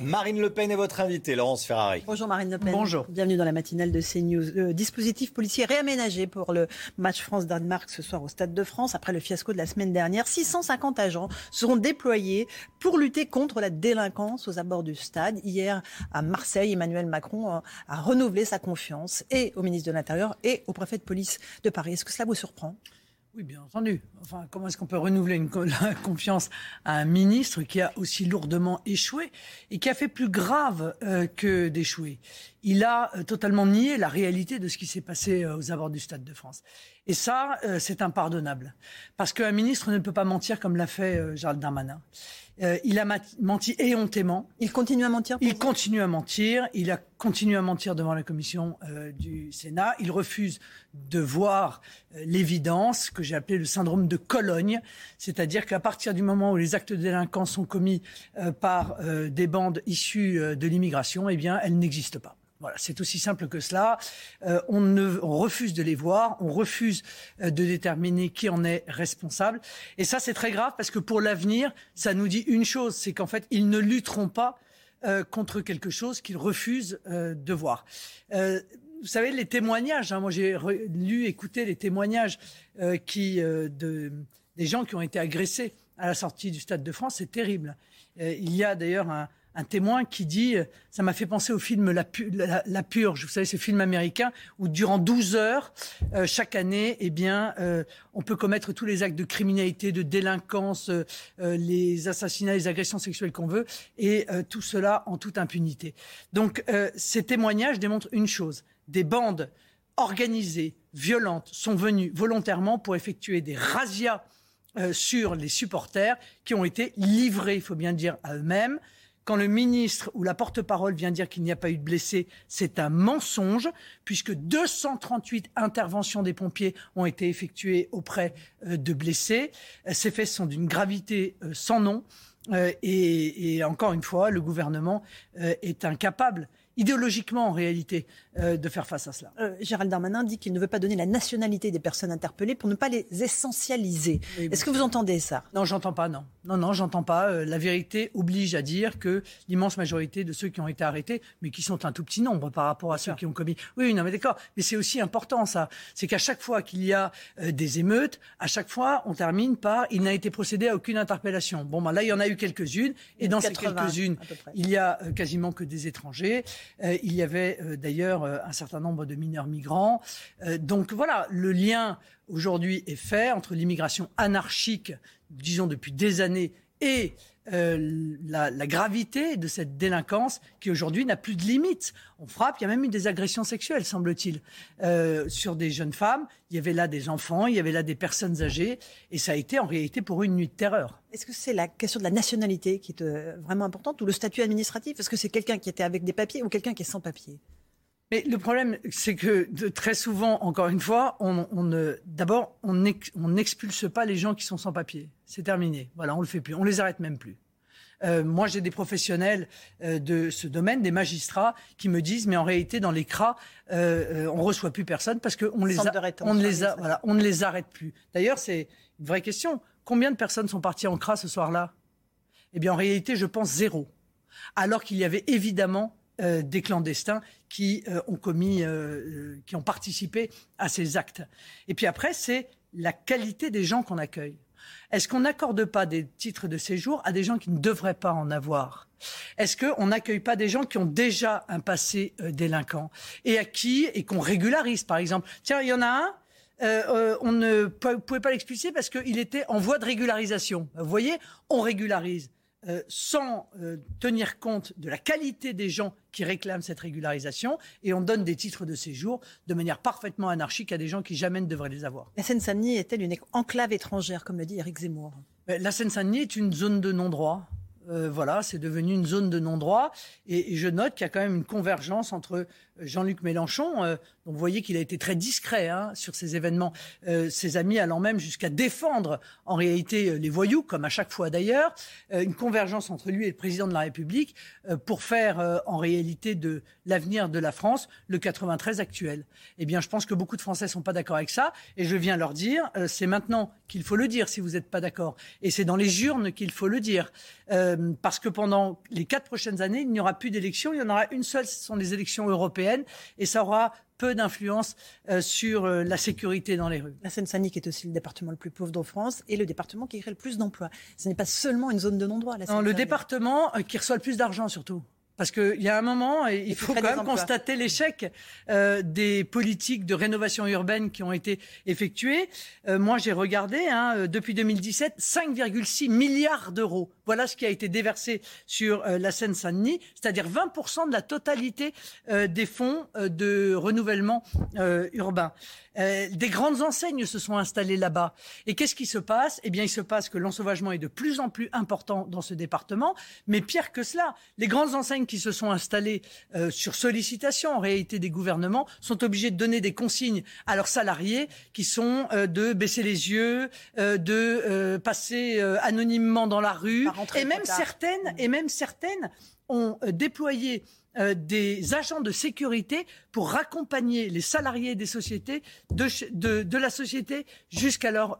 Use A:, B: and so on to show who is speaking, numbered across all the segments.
A: Marine Le Pen est votre invitée, Laurence Ferrari.
B: Bonjour Marine Le Pen.
C: Bonjour.
B: Bienvenue dans la matinale de CNews. Le dispositif policier réaménagé pour le match France-Danemark ce soir au Stade de France. Après le fiasco de la semaine dernière, 650 agents seront déployés pour lutter contre la délinquance aux abords du stade. Hier, à Marseille, Emmanuel Macron a renouvelé sa confiance et au ministre de l'Intérieur et au préfet de police de Paris. Est-ce que cela vous surprend?
C: Oui, bien entendu. Enfin, comment est-ce qu'on peut renouveler une, la confiance à un ministre qui a aussi lourdement échoué et qui a fait plus grave euh, que d'échouer? Il a euh, totalement nié la réalité de ce qui s'est passé euh, aux abords du Stade de France. Et ça, c'est impardonnable. Parce qu'un ministre ne peut pas mentir comme l'a fait Gérald Darmanin. Euh, il a menti éhontément.
B: Il continue à mentir
C: Il continue à mentir. Il a continué à mentir devant la commission euh, du Sénat. Il refuse de voir euh, l'évidence que j'ai appelée le syndrome de Cologne. C'est-à-dire qu'à partir du moment où les actes de délinquance sont commis par des bandes issues de l'immigration, eh bien, elles n'existent pas. Voilà, c'est aussi simple que cela. Euh, on, ne, on refuse de les voir, on refuse euh, de déterminer qui en est responsable. Et ça, c'est très grave parce que pour l'avenir, ça nous dit une chose, c'est qu'en fait, ils ne lutteront pas euh, contre quelque chose qu'ils refusent de voir. vous savez, les témoignages, hein, moi j'ai lu, écouté les témoignages qui, de, des gens qui ont été agressés à la sortie du Stade de France, c'est terrible. il y a d'ailleurs un, un témoin qui dit, euh, ça m'a fait penser au film La, Purge, vous savez, ce film américain où durant 12 heures, euh, chaque année, eh bien, euh, on peut commettre tous les actes de criminalité, de délinquance, les assassinats, les agressions sexuelles qu'on veut, et tout cela en toute impunité. Donc, ces témoignages démontrent une chose, des bandes organisées, violentes, sont venues volontairement pour effectuer des razzias sur les supporters qui ont été livrés, il faut bien dire, à eux-mêmes. Quand le ministre ou la porte-parole vient dire qu'il n'y a pas eu de blessés, c'est un mensonge, puisque 238 interventions des pompiers ont été effectuées auprès euh, de blessés. Euh, ces faits sont d'une gravité euh, sans nom. Et, encore une fois, le gouvernement est incapable idéologiquement en réalité euh, de faire face à cela.
B: Euh, Gérald Darmanin dit qu'il ne veut pas donner la nationalité des personnes interpellées pour ne pas les essentialiser. Est-ce que vous entendez ça?
C: Non, j'entends pas, non. Non, non, j'entends pas. Euh, la vérité oblige à dire que l'immense majorité de ceux qui ont été arrêtés, mais qui sont un tout petit nombre par rapport à ceux qui ont commis. Oui, non, mais d'accord. Mais c'est aussi important, ça. C'est qu'à chaque fois qu'il y a des émeutes, à chaque fois, on termine par il n'a été procédé à aucune interpellation. Bon, ben là, il y en a eu quelques-unes. Et dans ces quelques-unes, il y a quasiment que des étrangers. il y avait d'ailleurs un certain nombre de mineurs migrants. Euh, donc voilà, le lien aujourd'hui est fait entre l'immigration anarchique, disons depuis des années, et euh, la, gravité de cette délinquance qui aujourd'hui n'a plus de limites. On frappe, il y a même eu des agressions sexuelles, semble-t-il, sur des jeunes femmes. Il y avait là des enfants, il y avait là des personnes âgées, et ça a été en réalité pour une nuit de terreur.
B: Est-ce que c'est la question de la nationalité qui est vraiment importante ou le statut administratif? Est-ce que c'est quelqu'un qui était avec des papiers ou quelqu'un qui est sans papiers?
C: Mais le problème, c'est que très souvent, encore une fois, on, on d'abord, on n'expulse pas les gens qui sont sans papier. C'est terminé. Voilà, on le fait plus. On les arrête même plus. Euh, moi, j'ai des professionnels euh, de ce domaine, des magistrats, qui me disent, mais en réalité, dans les CRA, euh, euh on reçoit plus personne parce qu'on les, on ne les, a, voilà, on ne les arrête plus. D'ailleurs, c'est une vraie question. Combien de personnes sont parties en CRA ce soir-là? Eh bien, en réalité, je pense zéro. Alors qu'il y avait évidemment euh, des clandestins qui euh, ont commis, euh, qui ont participé à ces actes. Et puis après, c'est la qualité des gens qu'on accueille. Est-ce qu'on n'accorde pas des titres de séjour à des gens qui ne devraient pas en avoir? Est-ce qu'on n'accueille pas des gens qui ont déjà un passé délinquant et à qui et qu'on régularise, par exemple? Tiens, il y en a un. on ne pouvait pas l'expulser parce qu'il était en voie de régularisation. Vous voyez, on régularise. Euh, sans euh, tenir compte de la qualité des gens qui réclament cette régularisation et on donne des titres de séjour de manière parfaitement anarchique à des gens qui jamais ne devraient les avoir.
B: La Seine-Saint-Denis est-elle une enclave étrangère, comme le dit Éric Zemmour?
C: La Seine-Saint-Denis est une zone de non-droit. Euh, voilà, c'est devenu une zone de non-droit. Et, je note qu'il y a quand même une convergence entre Jean-Luc Mélenchon, euh, vous voyez qu'il a été très discret hein, sur ces événements, euh, ses amis allant même jusqu'à défendre en réalité les voyous, comme à chaque fois d'ailleurs, une convergence entre lui et le président de la République pour faire en réalité de l'avenir de la France le 93 actuel. Eh bien, je pense que beaucoup de Français sont pas d'accord avec ça, et je viens leur dire, c'est maintenant qu'il faut le dire si vous n'êtes pas d'accord, et c'est dans les urnes qu'il faut le dire. euh, parce que pendant les quatre prochaines années, il n'y aura plus d'élections. Il y en aura une seule, ce sont les élections européennes, et ça aura peu d'influence euh, sur euh, la sécurité dans les rues.
B: La Seine-Saint-Denis est aussi le département le plus pauvre de France et le département qui crée le plus d'emplois. Ce n'est pas seulement une zone de non-droit.
C: Non, le département qui reçoit le plus d'argent surtout. Parce qu'il y a un moment, il faut quand même constater l'échec euh, des politiques de rénovation urbaine qui ont été effectuées. Euh, moi, j'ai regardé, hein, euh, depuis 2017, 5,6 milliards d'euros. Voilà ce qui a été déversé sur euh, la Seine-Saint-Denis, c'est-à-dire 20% de la totalité euh, des fonds de renouvellement urbain. des grandes enseignes se sont installées là-bas. Et qu'est-ce qui se passe? Eh bien, il se passe que l'ensauvagement est de plus en plus important dans ce département. Mais pire que cela, les grandes enseignes qui se sont installés euh, sur sollicitation en réalité des gouvernements sont obligés de donner des consignes à leurs salariés qui sont euh, de baisser les yeux, euh, de passer anonymement dans la rue et même certaines et même certaines ont déployé des agents de sécurité pour raccompagner les salariés des sociétés de, de, de la société jusqu'à leur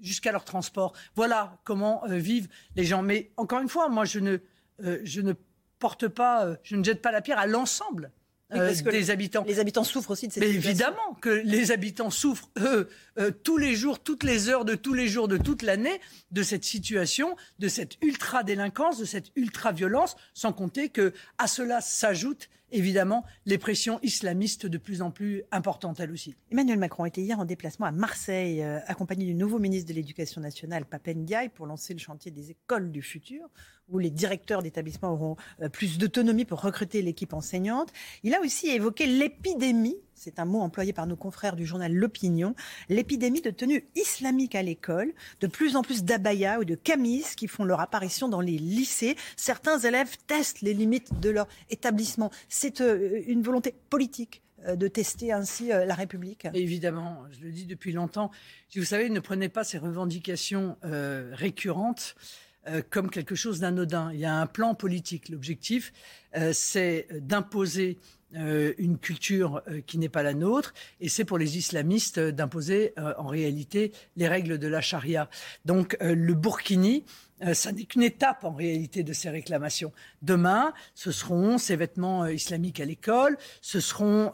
C: jusqu'à leur transport. Voilà comment vivent les gens. Mais encore une fois, moi je ne je ne porte pas, euh, je ne jette pas la pierre à l'ensemble euh, des habitants.
B: Les habitants souffrent aussi de cette
C: Mais
B: situation.
C: évidemment que les habitants souffrent, eux, euh, tous les jours, toutes les heures de tous les jours de toute l'année, de cette situation, de cette ultra-délinquance, de cette ultra-violence, sans compter que à cela s'ajoutent évidemment les pressions islamistes de plus en plus importantes, elles aussi.
B: Emmanuel Macron était hier en déplacement à Marseille, accompagné du nouveau ministre de l'Éducation nationale, Papen Ndiaye, pour lancer le chantier des écoles du futur où les directeurs d'établissements auront euh, plus d'autonomie pour recruter l'équipe enseignante. Il a aussi évoqué l'épidémie, c'est un mot employé par nos confrères du journal L'Opinion, l'épidémie de tenue islamique à l'école, de plus en plus d'abayas ou de camis qui font leur apparition dans les lycées. Certains élèves testent les limites de leur établissement. C'est euh, une volonté politique euh, de tester ainsi la République
C: Évidemment, je le dis depuis longtemps. Vous savez, ne prenez pas ces revendications récurrentes euh, comme quelque chose d'anodin. Il y a un plan politique. L'objectif, euh, c'est d'imposer euh, une culture qui n'est pas la nôtre, et c'est pour les islamistes d'imposer en réalité les règles de la charia. Donc le burkini, ça n'est qu'une étape en réalité de ces réclamations. Demain, ce seront ces vêtements islamiques à l'école, ce,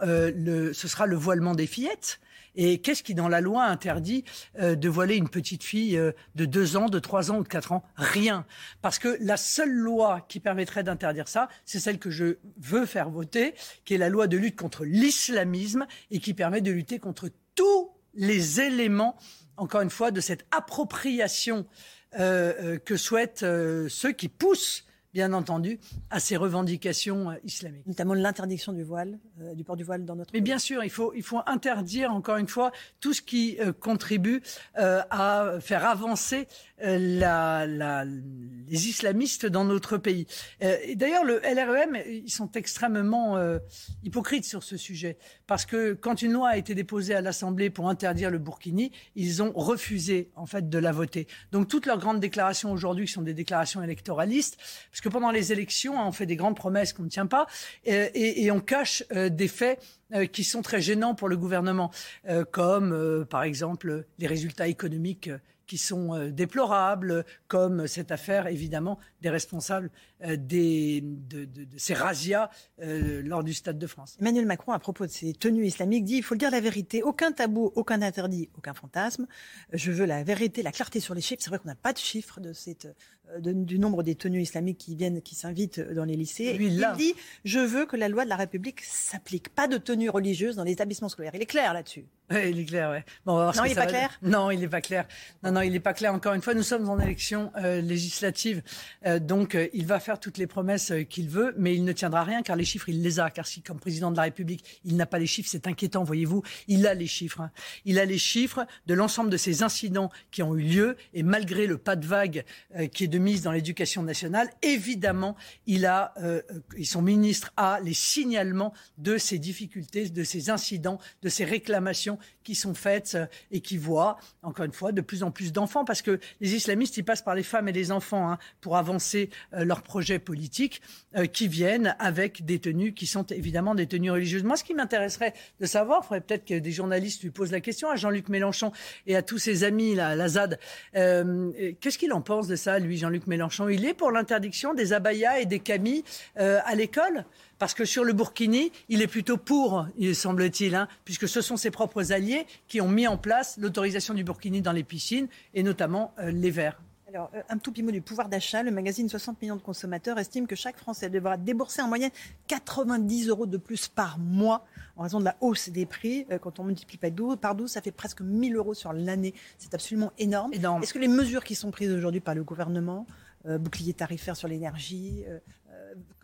C: le, ce sera le voilement des fillettes. Et qu'est-ce qui, dans la loi, interdit euh, de voiler une petite fille euh, de 2 ans, de 3 ans ou de 4 ans? Rien. Parce que la seule loi qui permettrait d'interdire ça, c'est celle que je veux faire voter, qui est la loi de lutte contre l'islamisme et qui permet de lutter contre tous les éléments, encore une fois, de cette appropriation euh, que souhaitent ceux qui poussent bien entendu, à ces revendications euh, islamiques.
B: Notamment l'interdiction du voile, euh, du port du voile dans notre
C: Mais bien sûr, il faut, il faut interdire, encore une fois, tout ce qui euh, contribue à faire avancer la, la, les islamistes dans notre pays. et d'ailleurs, le LREM, ils sont extrêmement hypocrites sur ce sujet. Parce que quand une loi a été déposée à l'Assemblée pour interdire le burkini, ils ont refusé, en fait, de la voter. Donc, toutes leurs grandes déclarations aujourd'hui, qui sont des déclarations électoralistes, que pendant les élections, hein, on fait des grandes promesses qu'on ne tient pas et, on cache euh, des faits euh, qui sont très gênants pour le gouvernement, euh, comme par exemple les résultats économiques qui sont euh, déplorables, comme cette affaire, évidemment, des responsables euh, des, de, ces razzias euh, lors du Stade de France.
B: Emmanuel Macron, à propos de ces tenues islamiques, dit il faut dire la vérité. Aucun tabou, aucun interdit, aucun fantasme. Je veux la vérité, la clarté sur les chiffres. C'est vrai qu'on n'a pas de chiffres de cette, du nombre des tenues islamiques qui viennent, qui s'invitent dans les lycées.
C: Lui,
B: il dit je veux que la loi de la République s'applique. Pas de tenue religieuse dans les établissements scolaires. Il est clair là-dessus.
C: Il est clair, ouais.
B: non, il n'est pas clair
C: Non, il n'est pas clair. Non, non, il n'est pas clair. Encore une fois, nous sommes en élection euh, législative. Euh, donc, euh, il va faire toutes les promesses qu'il veut, mais il ne tiendra rien car les chiffres, il les a. Car si, comme président de la République, il n'a pas les chiffres, c'est inquiétant, voyez-vous. Il a les chiffres. Hein. Il a les chiffres de l'ensemble de ces incidents qui ont eu lieu. Et malgré le pas de vague qui est de mise dans l'éducation nationale, évidemment, il a, son ministre a les signalements de ces difficultés, de ces incidents, de ces réclamations qui sont faites euh, et qui voient, encore une fois, de plus en plus d'enfants, parce que les islamistes, ils passent par les femmes et les enfants hein, pour avancer euh, leurs projets politiques, euh, qui viennent avec des tenues qui sont évidemment des tenues religieuses. Moi, ce qui m'intéresserait de savoir, il faudrait peut-être que des journalistes lui posent la question à Jean-Luc Mélenchon et à tous ses amis, à la ZAD, qu'est-ce qu'il en pense de ça, lui, Jean-Luc Mélenchon? Il est pour l'interdiction des abayas et des camis euh, à l'école? Parce que sur le Burkini, il est plutôt pour, il semble-t-il, hein, puisque ce sont ses propres alliés qui ont mis en place l'autorisation du Burkini dans les piscines, et notamment euh, les verts.
B: Alors, euh, un tout petit mot du pouvoir d'achat. Le magazine 60 millions de consommateurs estime que chaque Français devra débourser en moyenne 90 euros de plus par mois en raison de la hausse des prix. Euh, quand on multiplie par 12, ça fait presque 1000 euros sur l'année. C'est absolument énorme. Est-ce que les mesures qui sont prises aujourd'hui par le gouvernement, euh, bouclier tarifaire sur l'énergie,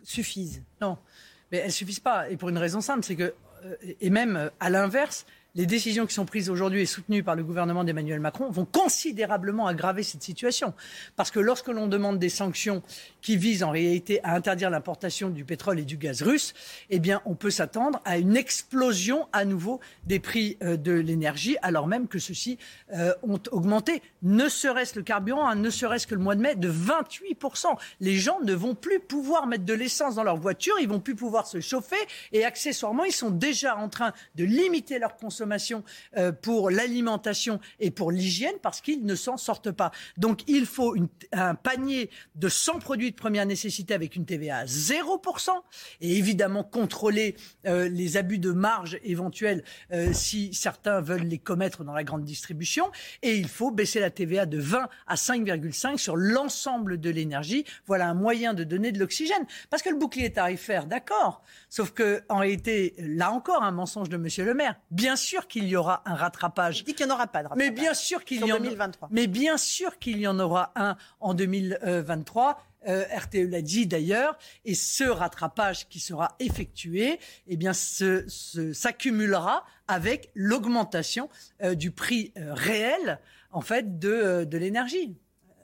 B: suffisent?
C: Non, mais elles suffisent pas. Et pour une raison simple, c'est que, et même à l'inverse, les décisions qui sont prises aujourd'hui et soutenues par le gouvernement d'Emmanuel Macron vont considérablement aggraver cette situation. Parce que lorsque l'on demande des sanctions qui visent en réalité à interdire l'importation du pétrole et du gaz russe, eh bien, on peut s'attendre à une explosion à nouveau des prix euh, de l'énergie, alors même que ceux-ci euh, ont augmenté, ne serait-ce le carburant, hein, ne serait-ce que le mois de mai, de 28%. Les gens ne vont plus pouvoir mettre de l'essence dans leur voiture, ils vont plus pouvoir se chauffer et accessoirement, ils sont déjà en train de limiter leur consommation euh, pour l'alimentation et pour l'hygiène parce qu'ils ne s'en sortent pas. Donc il faut un panier de 100 produits de première nécessité avec une TVA à 0% et évidemment contrôler euh, les abus de marge éventuels euh, si certains veulent les commettre dans la grande distribution. Et il faut baisser la TVA de 20 à 5,5 sur l'ensemble de l'énergie. Voilà un moyen de donner de l'oxygène. Parce que le bouclier tarifaire, d'accord. Sauf que, en réalité, là encore, un mensonge de Monsieur le maire. Bien sûr sûr qu'il y aura un rattrapage.
B: Il dit qu'il n'y en aura pas de rattrapage.
C: Mais bien sûr qu'il y en Mais bien sûr qu'il y en aura un en 2023. Euh, RTE l'a dit d'ailleurs, et ce rattrapage qui sera effectué, eh bien, s'accumulera avec l'augmentation euh, du prix euh, réel, en fait, de, de l'énergie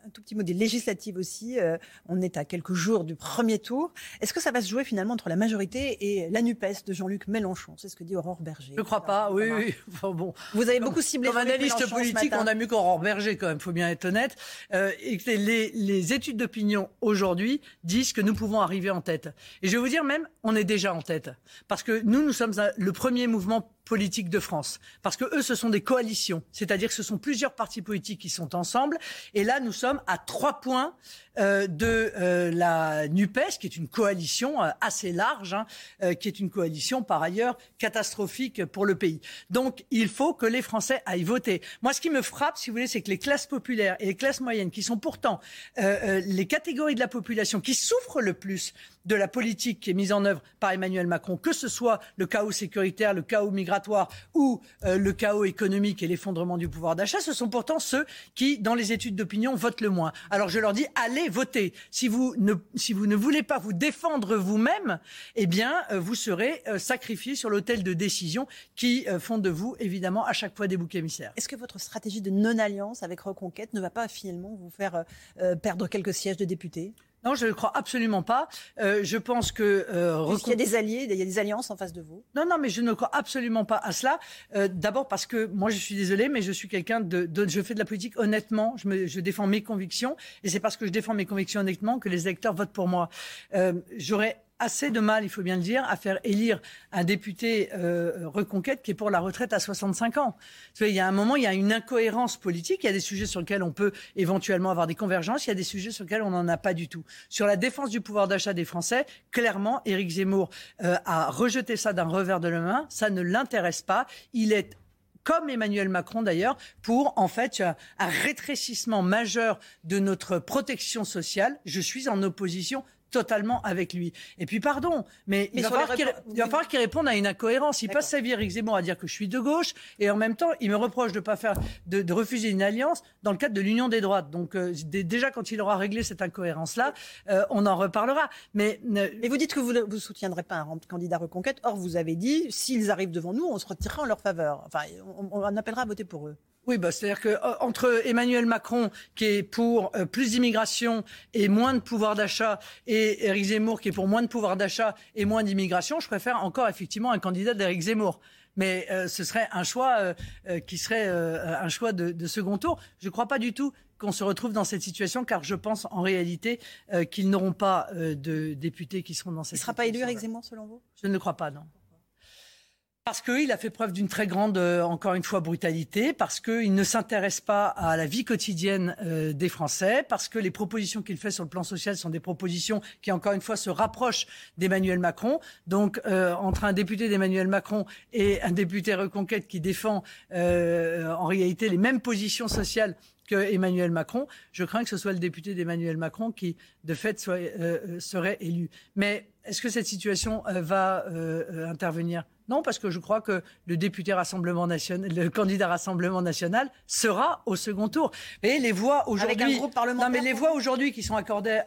B: un tout petit mot des législatives aussi. Euh, on est à quelques jours du premier tour. Est-ce que ça va se jouer finalement entre la majorité et la NUPES de Jean-Luc Mélenchon? C'est ce que dit Aurore Berger.
C: Je ne crois pas, oui, oui. bon.
B: Vous avez beaucoup ciblé
C: Comme analyste politique, on a mieux qu'Aurore Berger quand même, il faut bien être honnête. Euh, et les, les études d'opinion aujourd'hui disent que nous pouvons arriver en tête. Et je vais vous dire même, on est déjà en tête. Parce que nous, nous sommes le premier mouvement politique de France. Parce que eux, ce sont des coalitions. C'est-à-dire que ce sont plusieurs partis politiques qui sont ensemble. Et là, nous sommes à trois points euh, de euh, la NUPES, qui est une coalition euh, assez large, hein, qui est une coalition par ailleurs catastrophique pour le pays. Donc, il faut que les Français aillent voter. Moi, ce qui me frappe, si vous voulez, c'est que les classes populaires et les classes moyennes, qui sont pourtant les catégories de la population qui souffrent le plus de la politique qui est mise en œuvre par Emmanuel Macron, que ce soit le chaos sécuritaire, le chaos migratoire ou le chaos économique et l'effondrement du pouvoir d'achat, ce sont pourtant ceux qui, dans les études d'opinion, votent le moins. Alors je leur dis, allez voter. Si vous ne, si vous ne voulez pas vous défendre vous-même, eh bien, euh, vous serez euh, sacrifié sur l'autel de décisions qui euh, font de vous, évidemment, à chaque fois des boucs émissaires.
B: Est-ce que votre stratégie de non-alliance avec Reconquête ne va pas finalement vous faire perdre quelques sièges de députés?
C: Non, je ne crois absolument pas. Euh, je pense que...
B: Euh, il y a des alliés, il y a des alliances en face de vous
C: Non, non, mais je ne crois absolument pas à cela. Euh, D'abord parce que moi, je suis désolé, mais je suis quelqu'un de, de, Je fais de la politique honnêtement. Je, me, je défends mes convictions. Et c'est parce que je défends mes convictions honnêtement que les électeurs votent pour moi. Euh, J'aurais assez de mal, il faut bien le dire, à faire élire un député euh, reconquête qui est pour la retraite à 65 ans. Il y a un moment, il y a une incohérence politique. Il y a des sujets sur lesquels on peut éventuellement avoir des convergences. Il y a des sujets sur lesquels on n'en a pas du tout. Sur la défense du pouvoir d'achat des Français, clairement, Éric Zemmour euh, a rejeté ça d'un revers de la main. Ça ne l'intéresse pas. Il est comme Emmanuel Macron d'ailleurs, pour en fait un rétrécissement majeur de notre protection sociale. Je suis en opposition totalement avec lui. Et puis, pardon, mais, il, va falloir qu'il réponde à une incohérence. Il passe sa vie, Eric Zemmour, à dire que je suis de gauche, et en même temps, il me reproche de pas faire, de, refuser une alliance dans le cadre de l'union des droites. Donc, euh, déjà, quand il aura réglé cette incohérence-là, euh, on en reparlera. Mais,
B: mais vous dites que vous ne soutiendrez pas un candidat reconquête. Or, vous avez dit, s'ils arrivent devant nous, on se retirera en leur faveur. Enfin, on, on appellera à voter pour eux.
C: Oui, bah, c'est-à-dire que euh, entre Emmanuel Macron qui est pour euh, plus d'immigration et moins de pouvoir d'achat et Éric Zemmour qui est pour moins de pouvoir d'achat et moins d'immigration, je préfère encore effectivement un candidat d'Éric Zemmour. Mais euh, ce serait un choix qui serait un choix de, second tour. Je ne crois pas du tout qu'on se retrouve dans cette situation, car je pense en réalité qu'ils n'auront pas de députés qui seront dans cette.
B: Il ne sera pas élu Éric Zemmour selon vous?
C: Je ne crois pas, non. Parce qu'il a fait preuve d'une très grande, euh, encore une fois, brutalité, parce qu'il ne s'intéresse pas à la vie quotidienne euh, des Français, parce que les propositions qu'il fait sur le plan social sont des propositions qui, encore une fois, se rapprochent d'Emmanuel Macron. Donc, euh, entre un député d'Emmanuel Macron et un député Reconquête qui défend en réalité les mêmes positions sociales que Emmanuel Macron, je crains que ce soit le député d'Emmanuel Macron qui, de fait, soit, serait élu. Mais est-ce que cette situation va intervenir? Non, parce que je crois que le député Rassemblement national, le candidat Rassemblement national sera au second tour. Et les voix aujourd'hui, non mais les voix aujourd'hui qui sont accordées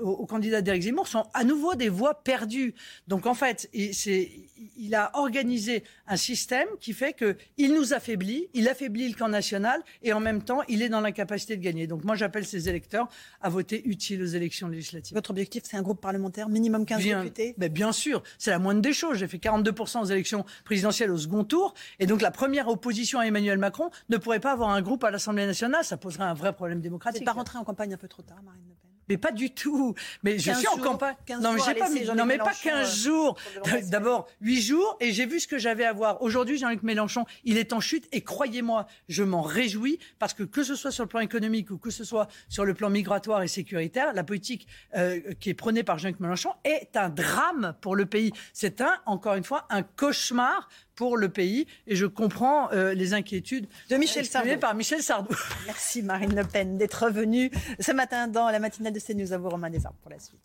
C: au, candidat d'Éric Zemmour sont à nouveau des voix perdues. Donc en fait, il a organisé un système qui fait que il nous affaiblit, il affaiblit le camp national et en même temps, il est dans l'incapacité de gagner. Donc moi, j'appelle ces électeurs à voter utile aux élections législatives.
B: Votre objectif, c'est un groupe parlementaire minimum 15 députés?
C: Mais bien sûr, c'est la moindre des choses. J'ai fait 42 aux élections présidentielles au second tour. Et donc la première opposition à Emmanuel Macron ne pourrait pas avoir un groupe à l'Assemblée nationale. Ça poserait un vrai problème démocratique.
B: C'est pas rentrer en campagne un peu trop tard, Marine
C: mais pas du tout. Mais je suis en campagne. Non, mais, pas, non, mais pas 15 euh, jours. D'abord, 8 jours et j'ai vu ce que j'avais à voir. Aujourd'hui, Jean-Luc Mélenchon, il est en chute et croyez-moi, je m'en réjouis parce que que ce soit sur le plan économique ou que ce soit sur le plan migratoire et sécuritaire, la politique euh, qui est prônée par Jean-Luc Mélenchon est un drame pour le pays. C'est un, encore une fois, un cauchemar pour le pays. Et je comprends euh, les inquiétudes
B: de Michel Sardou.
C: par Michel Sardou.
B: Merci Marine Le Pen d'être venue ce matin dans la matinale de CNews. À vous Romain Desarmes pour la suite.